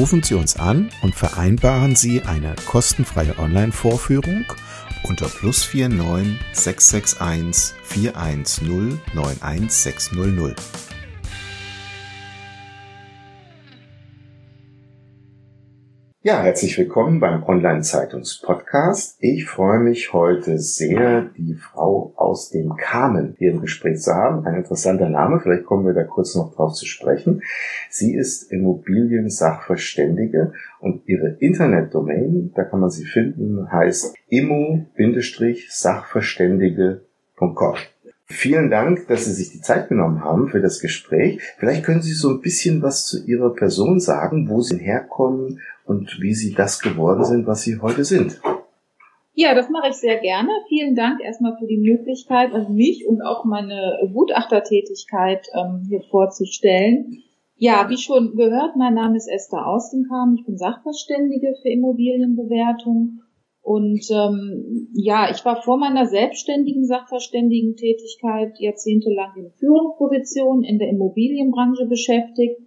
Rufen Sie uns an und vereinbaren Sie eine kostenfreie Online-Vorführung unter plus 49 661 410 91600. Ja, herzlich willkommen beim Online-Zeitungs-Podcast. Ich freue mich heute sehr, die Frau aus dem Kamen hier im Gespräch zu haben. Ein interessanter Name, vielleicht kommen wir da kurz noch drauf zu sprechen. Sie ist Immobilien-Sachverständige und ihre Internetdomain, da kann man sie finden, heißt immo-sachverständige.com. Vielen Dank, dass Sie sich die Zeit genommen haben für das Gespräch. Vielleicht können Sie so ein bisschen was zu Ihrer Person sagen, wo Sie herkommen und wie Sie das geworden sind, was Sie heute sind. Ja, das mache ich sehr gerne. Vielen Dank erstmal für die Möglichkeit, also mich und auch meine Gutachtertätigkeit ähm, hier vorzustellen. Ja, wie schon gehört, mein Name ist Esther Austenkam. Ich bin Sachverständige für Immobilienbewertung. Und ähm, ja, ich war vor meiner selbstständigen Sachverständigen-Tätigkeit jahrzehntelang in Führungspositionen in der Immobilienbranche beschäftigt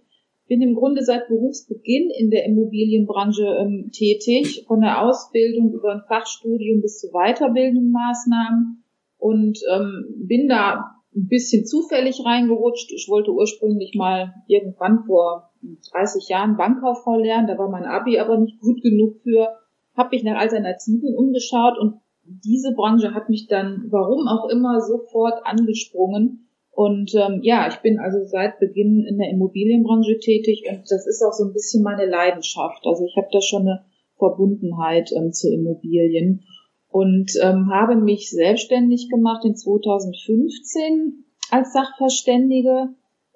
bin im Grunde seit Berufsbeginn in der Immobilienbranche ähm, tätig, von der Ausbildung über ein Fachstudium bis zu weiterbildenden Maßnahmen und ähm, bin da ein bisschen zufällig reingerutscht. Ich wollte ursprünglich mal irgendwann vor 30 Jahren Bankkauffrau lernen, da war mein Abi aber nicht gut genug für, habe mich nach Alternativen umgeschaut und diese Branche hat mich dann, warum auch immer, sofort angesprungen und ähm, ja, ich bin also seit Beginn in der Immobilienbranche tätig und das ist auch so ein bisschen meine Leidenschaft. Also ich habe da schon eine Verbundenheit ähm, zu Immobilien und ähm, habe mich selbstständig gemacht in 2015 als Sachverständige.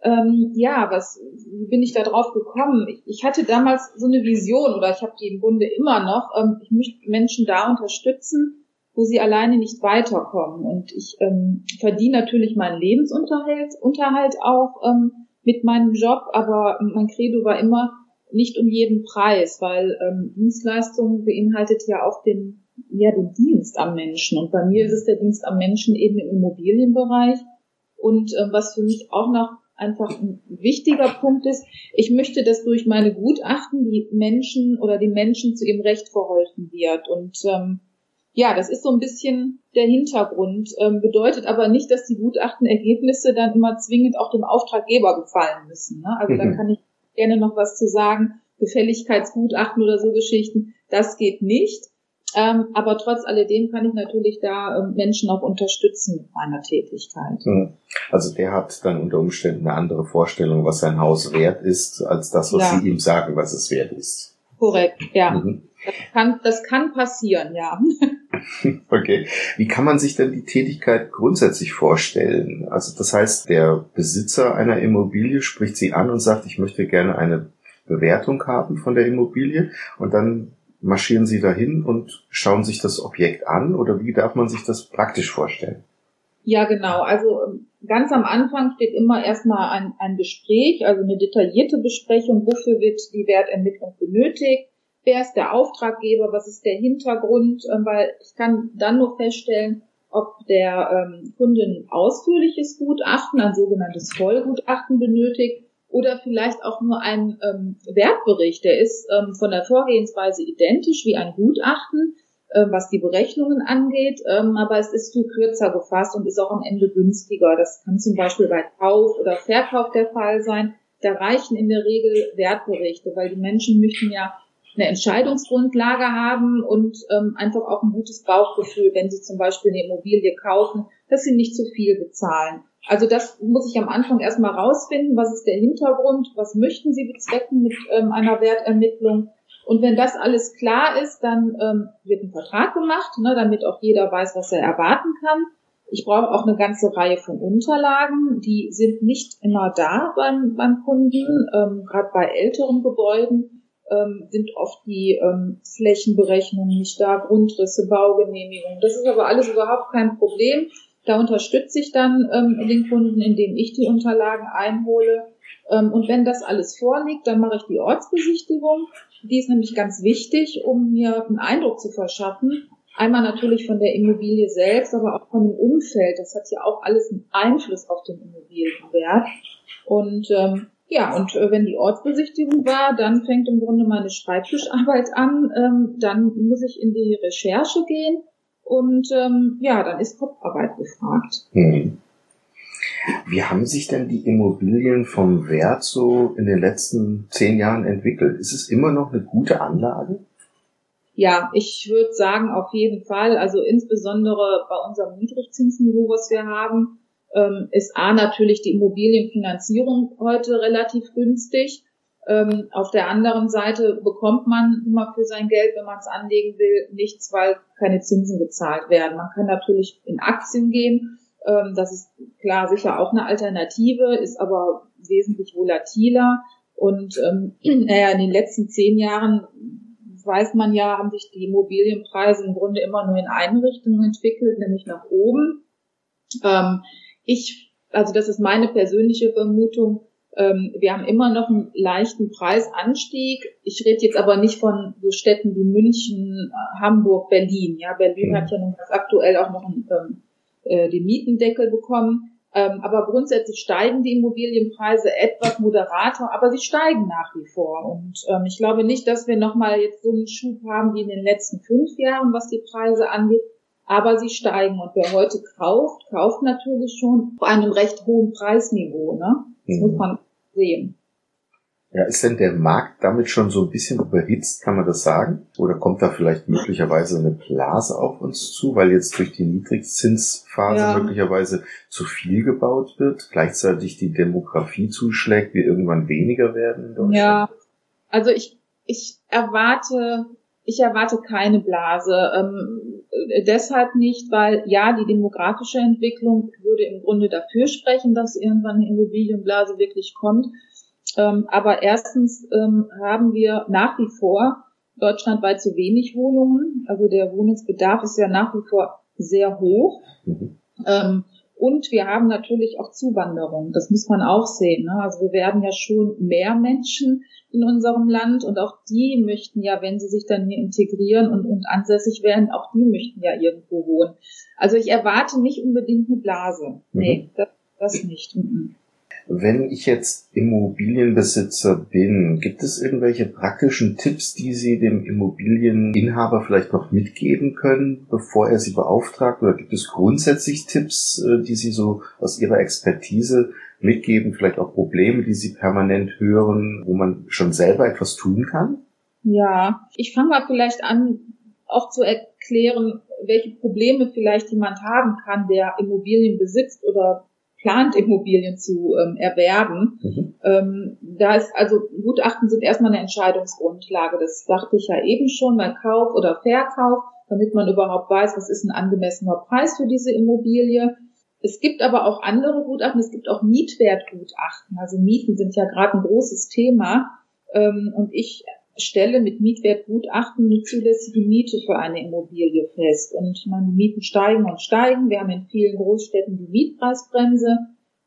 Ähm, ja, was wie bin ich da drauf gekommen? Ich, ich hatte damals so eine Vision oder ich habe die im Grunde immer noch. Ähm, ich möchte Menschen da unterstützen, wo sie alleine nicht weiterkommen. Und ich ähm, verdiene natürlich meinen Lebensunterhalt Unterhalt auch ähm, mit meinem Job, aber mein Credo war immer nicht um jeden Preis, weil ähm, Dienstleistung beinhaltet ja auch den, ja, den Dienst am Menschen. Und bei mir ist es der Dienst am Menschen eben im Immobilienbereich. Und ähm, was für mich auch noch einfach ein wichtiger Punkt ist, ich möchte, dass durch meine Gutachten die Menschen oder den Menschen zu ihrem Recht verholfen wird. Und ähm, ja, das ist so ein bisschen der Hintergrund, ähm, bedeutet aber nicht, dass die Gutachtenergebnisse dann immer zwingend auch dem Auftraggeber gefallen müssen. Ne? Also mhm. da kann ich gerne noch was zu sagen. Gefälligkeitsgutachten oder so Geschichten, das geht nicht. Ähm, aber trotz alledem kann ich natürlich da ähm, Menschen auch unterstützen mit meiner Tätigkeit. Mhm. Also der hat dann unter Umständen eine andere Vorstellung, was sein Haus wert ist, als das, was ja. Sie ihm sagen, was es wert ist. Korrekt, ja. Mhm. Das kann, das kann passieren, ja. Okay. Wie kann man sich denn die Tätigkeit grundsätzlich vorstellen? Also das heißt, der Besitzer einer Immobilie spricht Sie an und sagt, ich möchte gerne eine Bewertung haben von der Immobilie und dann marschieren Sie dahin und schauen sich das Objekt an oder wie darf man sich das praktisch vorstellen? Ja, genau. Also ganz am Anfang steht immer erstmal ein, ein Gespräch, also eine detaillierte Besprechung, wofür wird die Wertermittlung benötigt, wer ist der Auftraggeber, was ist der Hintergrund, ähm, weil ich kann dann nur feststellen, ob der ähm, Kunde ein ausführliches Gutachten, ein sogenanntes Vollgutachten benötigt oder vielleicht auch nur ein ähm, Wertbericht. Der ist ähm, von der Vorgehensweise identisch wie ein Gutachten, äh, was die Berechnungen angeht, ähm, aber es ist viel kürzer gefasst und ist auch am Ende günstiger. Das kann zum Beispiel bei Kauf oder Verkauf der Fall sein. Da reichen in der Regel Wertberichte, weil die Menschen möchten ja eine Entscheidungsgrundlage haben und ähm, einfach auch ein gutes Bauchgefühl, wenn sie zum Beispiel eine Immobilie kaufen, dass sie nicht zu viel bezahlen. Also das muss ich am Anfang erstmal rausfinden, was ist der Hintergrund, was möchten Sie bezwecken mit ähm, einer Wertermittlung. Und wenn das alles klar ist, dann ähm, wird ein Vertrag gemacht, ne, damit auch jeder weiß, was er erwarten kann. Ich brauche auch eine ganze Reihe von Unterlagen, die sind nicht immer da beim, beim Kunden, ähm, gerade bei älteren Gebäuden ähm, sind oft die ähm, Flächenberechnungen nicht da, Grundrisse, Baugenehmigungen. Das ist aber alles überhaupt kein Problem. Da unterstütze ich dann ähm, den Kunden, indem ich die Unterlagen einhole. Ähm, und wenn das alles vorliegt, dann mache ich die Ortsbesichtigung. Die ist nämlich ganz wichtig, um mir einen Eindruck zu verschaffen. Einmal natürlich von der Immobilie selbst, aber auch von dem Umfeld. Das hat ja auch alles einen Einfluss auf den Immobilienwert. Und ähm, ja, und äh, wenn die Ortsbesichtigung war, dann fängt im Grunde meine Schreibtischarbeit an. Ähm, dann muss ich in die Recherche gehen und ähm, ja, dann ist Kopfarbeit gefragt. Hm. Wie haben sich denn die Immobilien vom Wert so in den letzten zehn Jahren entwickelt? Ist es immer noch eine gute Anlage? Ja, ich würde sagen, auf jeden Fall. Also insbesondere bei unserem Niedrigzinsniveau, was wir haben, ähm, ist A natürlich die Immobilienfinanzierung heute relativ günstig. Ähm, auf der anderen Seite bekommt man immer für sein Geld, wenn man es anlegen will, nichts, weil keine Zinsen gezahlt werden. Man kann natürlich in Aktien gehen. Ähm, das ist klar sicher auch eine Alternative, ist aber wesentlich volatiler. Und ähm, naja, in den letzten zehn Jahren weiß man ja, haben sich die Immobilienpreise im Grunde immer nur in eine Richtung entwickelt, nämlich nach oben. Ähm, ich, also das ist meine persönliche Vermutung, ähm, wir haben immer noch einen leichten Preisanstieg. Ich rede jetzt aber nicht von so Städten wie München, äh, Hamburg, Berlin. Ja, Berlin hat ja nun ganz aktuell auch noch einen, ähm, äh, den Mietendeckel bekommen. Ähm, aber grundsätzlich steigen die Immobilienpreise etwas moderater, aber sie steigen nach wie vor. Und ähm, ich glaube nicht, dass wir nochmal jetzt so einen Schub haben wie in den letzten fünf Jahren, was die Preise angeht aber sie steigen. Und wer heute kauft, kauft natürlich schon auf einem recht hohen Preisniveau. Ne? Das mhm. muss man sehen. Ja, ist denn der Markt damit schon so ein bisschen überhitzt, kann man das sagen? Oder kommt da vielleicht möglicherweise eine Blase auf uns zu, weil jetzt durch die Niedrigzinsphase ja. möglicherweise zu viel gebaut wird, gleichzeitig die Demografie zuschlägt, wir irgendwann weniger werden in Deutschland? Ja, also ich, ich erwarte ich erwarte keine Blase. Ähm, äh, deshalb nicht, weil ja, die demografische Entwicklung würde im Grunde dafür sprechen, dass irgendwann eine Immobilienblase wirklich kommt. Ähm, aber erstens ähm, haben wir nach wie vor deutschlandweit zu wenig Wohnungen. Also der Wohnungsbedarf ist ja nach wie vor sehr hoch. Mhm. Ähm, und wir haben natürlich auch Zuwanderung. Das muss man auch sehen. Ne? Also wir werden ja schon mehr Menschen in unserem Land und auch die möchten ja, wenn sie sich dann hier integrieren und, und ansässig werden, auch die möchten ja irgendwo wohnen. Also ich erwarte nicht unbedingt eine Blase. Mhm. Nee, das, das nicht. Mhm. Wenn ich jetzt Immobilienbesitzer bin, gibt es irgendwelche praktischen Tipps, die Sie dem Immobilieninhaber vielleicht noch mitgeben können, bevor er Sie beauftragt? Oder gibt es grundsätzlich Tipps, äh, die Sie so aus Ihrer Expertise mitgeben? Vielleicht auch Probleme, die Sie permanent hören, wo man schon selber etwas tun kann? Ja, ich fange mal vielleicht an, auch zu erklären, welche Probleme vielleicht jemand haben kann, der Immobilien besitzt oder plant, Immobilien zu ähm, erwerben. Mhm. Ähm, da ist also Gutachten sind erstmal eine Entscheidungsgrundlage. Das dachte ich ja eben schon bei Kauf oder Verkauf, damit man überhaupt weiß, was ist ein angemessener Preis für diese Immobilie. Es gibt aber auch andere Gutachten. Es gibt auch Mietwertgutachten. Also Mieten sind ja gerade ein großes Thema. Ähm, und ich stelle mit Mietwertgutachten die zulässige Miete für eine Immobilie fest. Und meine Mieten steigen und steigen. Wir haben in vielen Großstädten die Mietpreisbremse.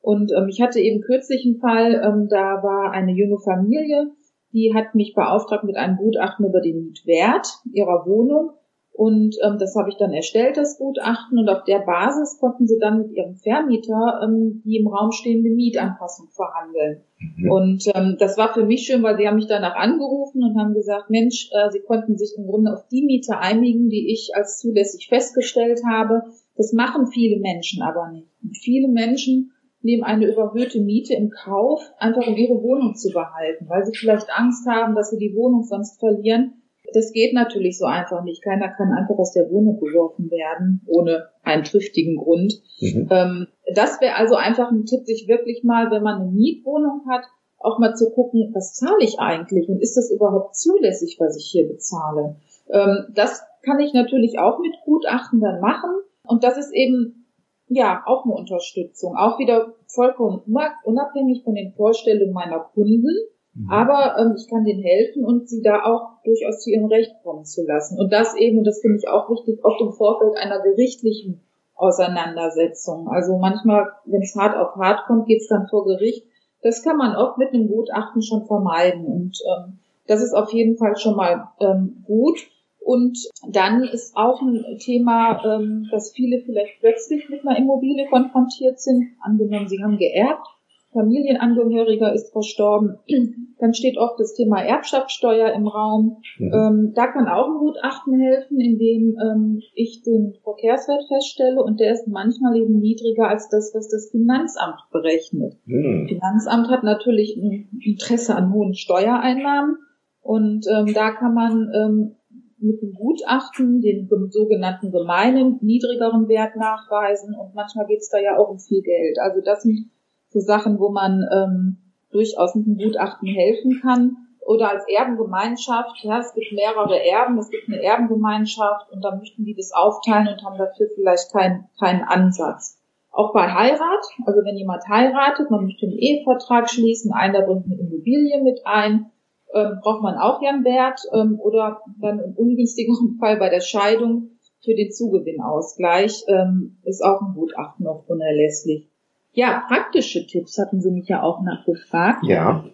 Und ähm, ich hatte eben kürzlich einen Fall, ähm, da war eine junge Familie, die hat mich beauftragt mit einem Gutachten über den Mietwert ihrer Wohnung. Und ähm, das habe ich dann erstellt, das Gutachten. Und auf der Basis konnten sie dann mit ihrem Vermieter ähm, die im Raum stehende Mietanpassung verhandeln. Mhm. Und ähm, das war für mich schön, weil sie haben mich danach angerufen und haben gesagt, Mensch, äh, sie konnten sich im Grunde auf die Miete einigen, die ich als zulässig festgestellt habe. Das machen viele Menschen aber nicht. Und viele Menschen nehmen eine überhöhte Miete im Kauf, einfach um ihre Wohnung zu behalten, weil sie vielleicht Angst haben, dass sie die Wohnung sonst verlieren das geht natürlich so einfach nicht. Keiner kann einfach aus der Wohnung geworfen werden, ohne einen triftigen Grund. Mhm. Ähm, das wäre also einfach ein Tipp, sich wirklich mal, wenn man eine Mietwohnung hat, auch mal zu gucken, was zahle ich eigentlich und ist das überhaupt zulässig, was ich hier bezahle. Ähm, das kann ich natürlich auch mit Gutachten dann machen und das ist eben ja auch eine Unterstützung, auch wieder vollkommen unabhängig von den Vorstellungen meiner Kunden Mhm. Aber ähm, ich kann denen helfen und sie da auch durchaus zu ihrem Recht kommen zu lassen. Und das eben, das finde ich auch wichtig, oft im Vorfeld einer gerichtlichen Auseinandersetzung. Also manchmal, wenn es hart auf hart kommt, geht es dann vor Gericht. Das kann man oft mit einem Gutachten schon vermeiden. Und ähm, das ist auf jeden Fall schon mal ähm, gut. Und dann ist auch ein Thema, ähm, dass viele vielleicht plötzlich mit einer Immobilie konfrontiert sind. Angenommen, sie haben geerbt Familienangehöriger ist verstorben, dann steht oft das Thema Erbschaftssteuer im Raum. Mhm. Ähm, da kann auch ein Gutachten helfen, indem ähm, ich den Verkehrswert feststelle und der ist manchmal eben niedriger als das, was das Finanzamt berechnet. Mhm. Finanzamt hat natürlich ein Interesse an hohen Steuereinnahmen und ähm, da kann man ähm, mit dem Gutachten den sogenannten gemeinen niedrigeren Wert nachweisen und manchmal geht es da ja auch um viel Geld. Also das sind so Sachen, wo man ähm, durchaus mit einem Gutachten helfen kann. Oder als Erbengemeinschaft, ja, es gibt mehrere Erben, es gibt eine Erbengemeinschaft und dann möchten die das aufteilen und haben dafür vielleicht keinen keinen Ansatz. Auch bei Heirat, also wenn jemand heiratet, man möchte einen Ehevertrag schließen, einer bringt eine Immobilie mit ein, ähm, braucht man auch einen Wert ähm, oder dann im ungünstigeren Fall bei der Scheidung für den Zugewinnausgleich ähm, ist auch ein Gutachten noch unerlässlich. Ja, praktische Tipps hatten Sie mich ja auch nachgefragt. Ja.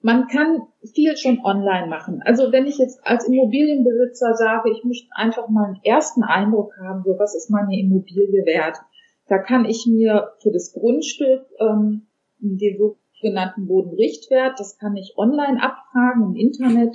Man kann viel schon online machen. Also wenn ich jetzt als Immobilienbesitzer sage, ich möchte einfach mal einen ersten Eindruck haben, so was ist meine Immobilie wert, da kann ich mir für das Grundstück ähm, den sogenannten Bodenrichtwert, das kann ich online abfragen im Internet.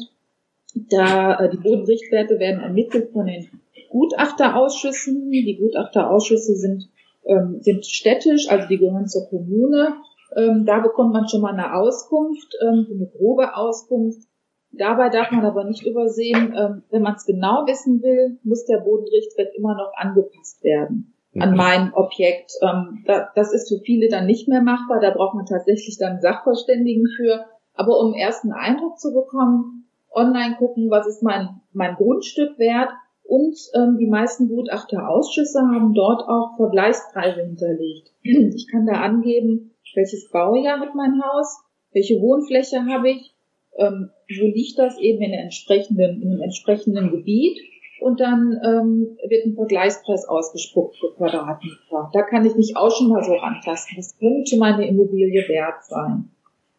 Da äh, die Bodenrichtwerte werden ermittelt von den Gutachterausschüssen. Die Gutachterausschüsse sind ähm, sind städtisch, also die gehören zur Kommune. Ähm, da bekommt man schon mal eine Auskunft, ähm, eine grobe Auskunft. Dabei darf man aber nicht übersehen, ähm, wenn man es genau wissen will, muss der Bodenrichtwert immer noch angepasst werden an mhm. mein Objekt. Ähm, da, das ist für viele dann nicht mehr machbar. Da braucht man tatsächlich dann Sachverständigen für. Aber um ersten Eindruck zu bekommen, online gucken, was ist mein, mein Grundstück wert und ähm, die meisten Gutachterausschüsse haben dort auch Vergleichspreise hinterlegt. Ich kann da angeben, welches Baujahr hat mein Haus, welche Wohnfläche habe ich, ähm, wo liegt das eben in, der entsprechenden, in dem entsprechenden Gebiet und dann ähm, wird ein Vergleichspreis ausgespuckt für Quadratmeter. Da kann ich mich auch schon mal so antasten. Das könnte meine Immobilie wert sein.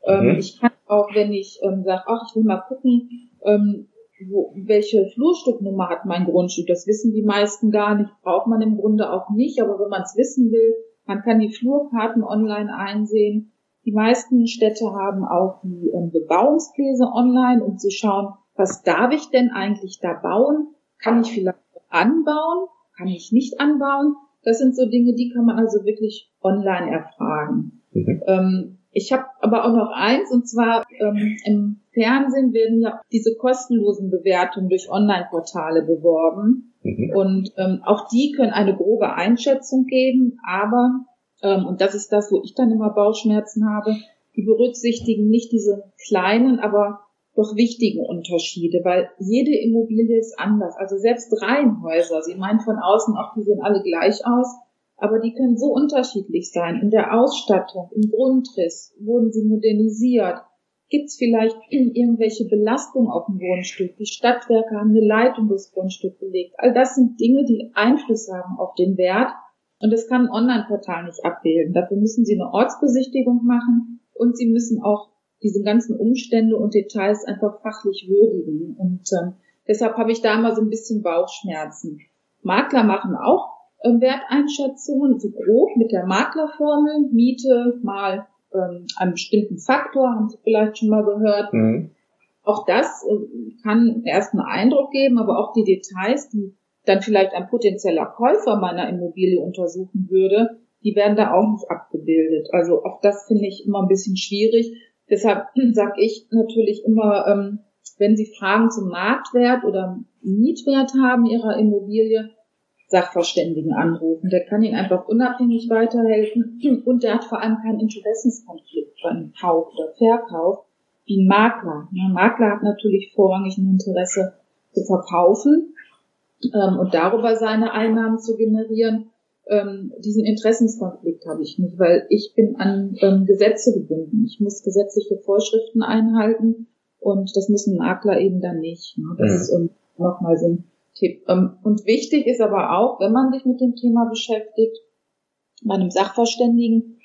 Ähm, mhm. Ich kann auch, wenn ich ähm, sage, ach, ich will mal gucken, ähm, wo, welche Flurstücknummer hat mein Grundstück. Das wissen die meisten gar nicht, braucht man im Grunde auch nicht. Aber wenn man es wissen will, man kann die Flurkarten online einsehen. Die meisten Städte haben auch die ähm, Bebauungspläne online, um zu schauen, was darf ich denn eigentlich da bauen? Kann ich vielleicht anbauen? Kann ich nicht anbauen? Das sind so Dinge, die kann man also wirklich online erfragen. Mhm. Ähm, ich habe aber auch noch eins, und zwar ähm, im Fernsehen werden ja diese kostenlosen Bewertungen durch Online-Portale beworben. Mhm. Und ähm, auch die können eine grobe Einschätzung geben, aber, ähm, und das ist das, wo ich dann immer Bauchschmerzen habe, die berücksichtigen nicht diese kleinen, aber doch wichtigen Unterschiede, weil jede Immobilie ist anders. Also selbst Reihenhäuser, Sie meinen von außen auch, die sehen alle gleich aus, aber die können so unterschiedlich sein. In der Ausstattung, im Grundriss, wurden sie modernisiert? Gibt es vielleicht irgendwelche Belastungen auf dem Grundstück? Die Stadtwerke haben eine Leitung durchs Grundstück gelegt. All das sind Dinge, die Einfluss haben auf den Wert. Und das kann ein Online-Portal nicht abbilden. Dafür müssen Sie eine Ortsbesichtigung machen und Sie müssen auch diese ganzen Umstände und Details einfach fachlich würdigen. Und ähm, deshalb habe ich da immer so ein bisschen Bauchschmerzen. Makler machen auch ähm, Werteinschätzungen, so grob mit der Maklerformel, Miete mal ähm, einen bestimmten Faktor, haben Sie vielleicht schon mal gehört. Mhm. Auch das äh, kann erst einen Eindruck geben, aber auch die Details, die dann vielleicht ein potenzieller Käufer meiner Immobilie untersuchen würde, die werden da auch nicht abgebildet. Also auch das finde ich immer ein bisschen schwierig. Deshalb sage ich natürlich immer, ähm, wenn Sie Fragen zum Marktwert oder Mietwert haben Ihrer Immobilie, Sachverständigen anrufen. Der kann Ihnen einfach unabhängig weiterhelfen und der hat vor allem keinen Interessenskonflikt beim Kauf oder Verkauf wie ein Makler. Ein Makler hat natürlich vorrangig ein Interesse zu verkaufen ähm, und darüber seine Einnahmen zu generieren. Ähm, diesen Interessenskonflikt habe ich nicht, weil ich bin an ähm, Gesetze gebunden. Ich muss gesetzliche Vorschriften einhalten und das muss ein Makler eben dann nicht. Ne? Das mhm. ist ähm, nochmal so ein Tipp. Ähm, und wichtig ist aber auch, wenn man sich mit dem Thema beschäftigt, bei einem Sachverständigen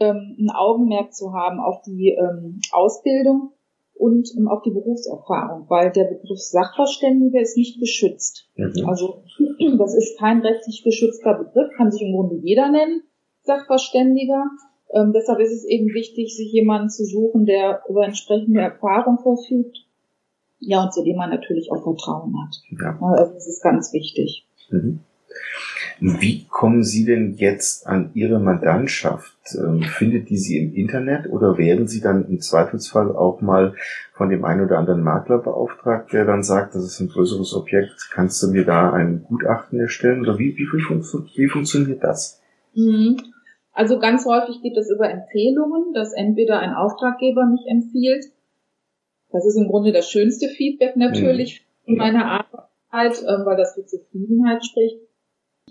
ähm, ein Augenmerk zu haben auf die ähm, Ausbildung und auf die Berufserfahrung, weil der Begriff Sachverständige ist nicht geschützt. Mhm. Also das ist kein rechtlich geschützter Begriff, kann sich im Grunde jeder nennen, Sachverständiger. Ähm, deshalb ist es eben wichtig, sich jemanden zu suchen, der über entsprechende Erfahrung verfügt. Ja, und zu dem man natürlich auch Vertrauen hat. Ja. Also das ist ganz wichtig. Mhm. Wie kommen Sie denn jetzt an Ihre Mandantschaft? Ähm, findet die Sie im Internet oder werden Sie dann im Zweifelsfall auch mal von dem einen oder anderen Makler beauftragt, der dann sagt, das ist ein größeres Objekt, kannst du mir da ein Gutachten erstellen? Oder wie, wie, wie, wie funktioniert das? Mhm. Also ganz häufig geht es über Empfehlungen, dass entweder ein Auftraggeber mich empfiehlt. Das ist im Grunde das schönste Feedback natürlich mhm. in meiner Arbeit, ähm, weil das für Zufriedenheit spricht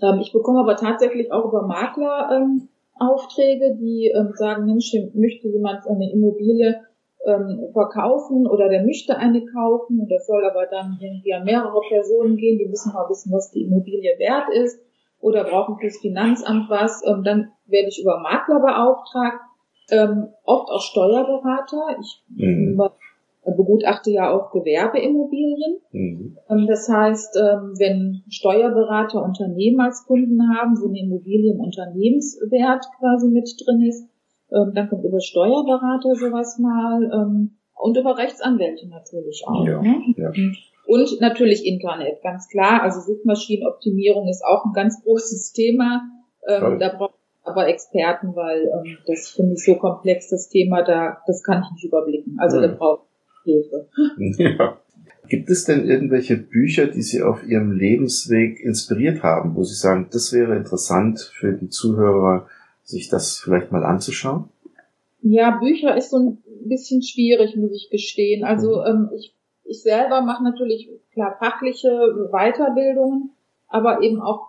ähm, ich bekomme aber tatsächlich auch über Makler ähm, Aufträge, die ähm, sagen, Mensch, möchte jemand eine Immobilie ähm, verkaufen oder der möchte eine kaufen und das soll aber dann irgendwie an mehrere Personen gehen, die müssen mal wissen, was die Immobilie wert ist oder brauchen fürs Finanzamt was, ähm, dann werde ich über Makler beauftragt, ähm, oft auch Steuerberater. Ich mhm begutachte ja auch Gewerbeimmobilien. Mhm. Ähm, das heißt, ähm, wenn Steuerberater Unternehmen als Kunden haben, wo eine Immobilie im Unternehmenswert quasi mit drin ist, ähm, dann kommt über Steuerberater sowas mal und über Rechtsanwälte natürlich auch. Ja, ne? ja. Und natürlich Internet, ganz klar. Also Suchmaschinenoptimierung ist auch ein ganz großes Thema. da braucht aber Experten, weil das finde ich so komplex, das Thema, da das kann ich nicht überblicken. Also mhm. da braucht Hilfe. Ja. Gibt es denn irgendwelche Bücher, die Sie auf Ihrem Lebensweg inspiriert haben, wo Sie sagen, das wäre interessant für die Zuhörer, sich das vielleicht mal anzuschauen? Ja, Bücher ist so ein bisschen schwierig, muss ich gestehen. Also mhm. ähm, ich, ich selber mache natürlich klar fachliche Weiterbildungen, aber eben auch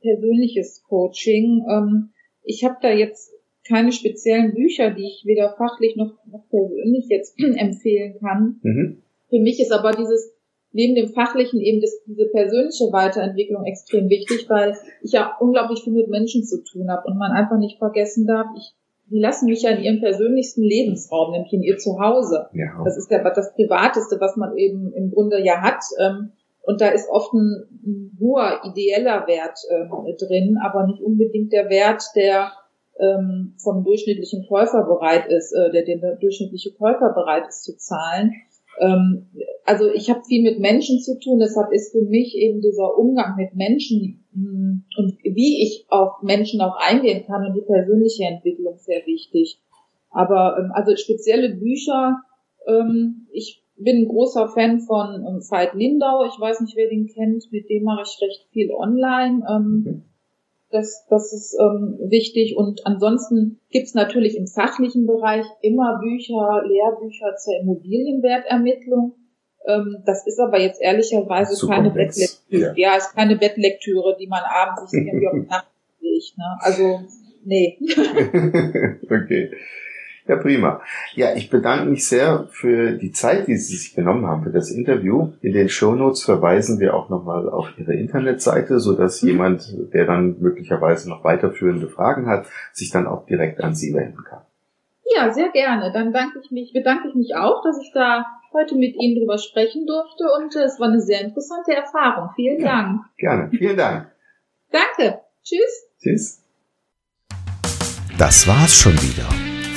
persönliches Coaching. Ähm, ich habe da jetzt keine speziellen Bücher, die ich weder fachlich noch, noch persönlich jetzt empfehlen kann. Mhm. Für mich ist aber dieses neben dem fachlichen eben das, diese persönliche Weiterentwicklung extrem wichtig, weil ich ja unglaublich viel mit Menschen zu tun habe und man einfach nicht vergessen darf, ich, die lassen mich ja in ihrem persönlichsten Lebensraum, nämlich in ihr Zuhause. Ja. Das ist ja das Privateste, was man eben im Grunde ja hat. Ähm, und da ist oft ein, hoher ideeller Wert äh, drin, aber nicht unbedingt der Wert, der ähm, vom durchschnittlichen Käufer bereit ist, äh, der, der durchschnittliche Käufer bereit ist zu zahlen. Ähm, also ich habe viel mit Menschen zu tun, deshalb ist für mich eben dieser Umgang mit Menschen mh, hm, und wie ich auf Menschen auch eingehen kann und die persönliche Entwicklung sehr wichtig. Aber ähm, also spezielle Bücher, ähm, ich bin ein großer Fan von ähm, Lindau, ich weiß nicht, wer den kennt, mit dem mache ich recht viel online. Ähm, das, das ist ähm, wichtig. Und ansonsten gibt es natürlich im fachlichen Bereich immer Bücher, Lehrbücher zur Immobilienwertermittlung. Ähm, das ist aber jetzt ehrlicherweise Super keine Bettlektüre. Ja. ja, ist keine Bettlektüre, die man abends sich irgendwie auf die Nacht legt. Ne? Also, nee. okay. Ja, prima. Ja, ich bedanke mich sehr für die Zeit, die Sie sich genommen haben für das Interview. In den Shownotes verweisen wir auch nochmal auf Ihre Internetseite, so dass mhm. jemand, der dann möglicherweise noch weiterführende Fragen hat, sich dann auch direkt an Sie wenden kann. Ja, sehr gerne. Dann danke ich mich, bedanke ich mich auch, dass ich da heute mit Ihnen drüber sprechen durfte und es war eine sehr interessante Erfahrung. Vielen ja, Dank. Gerne. Vielen Dank. Danke. Tschüss. Tschüss. Das war's schon wieder.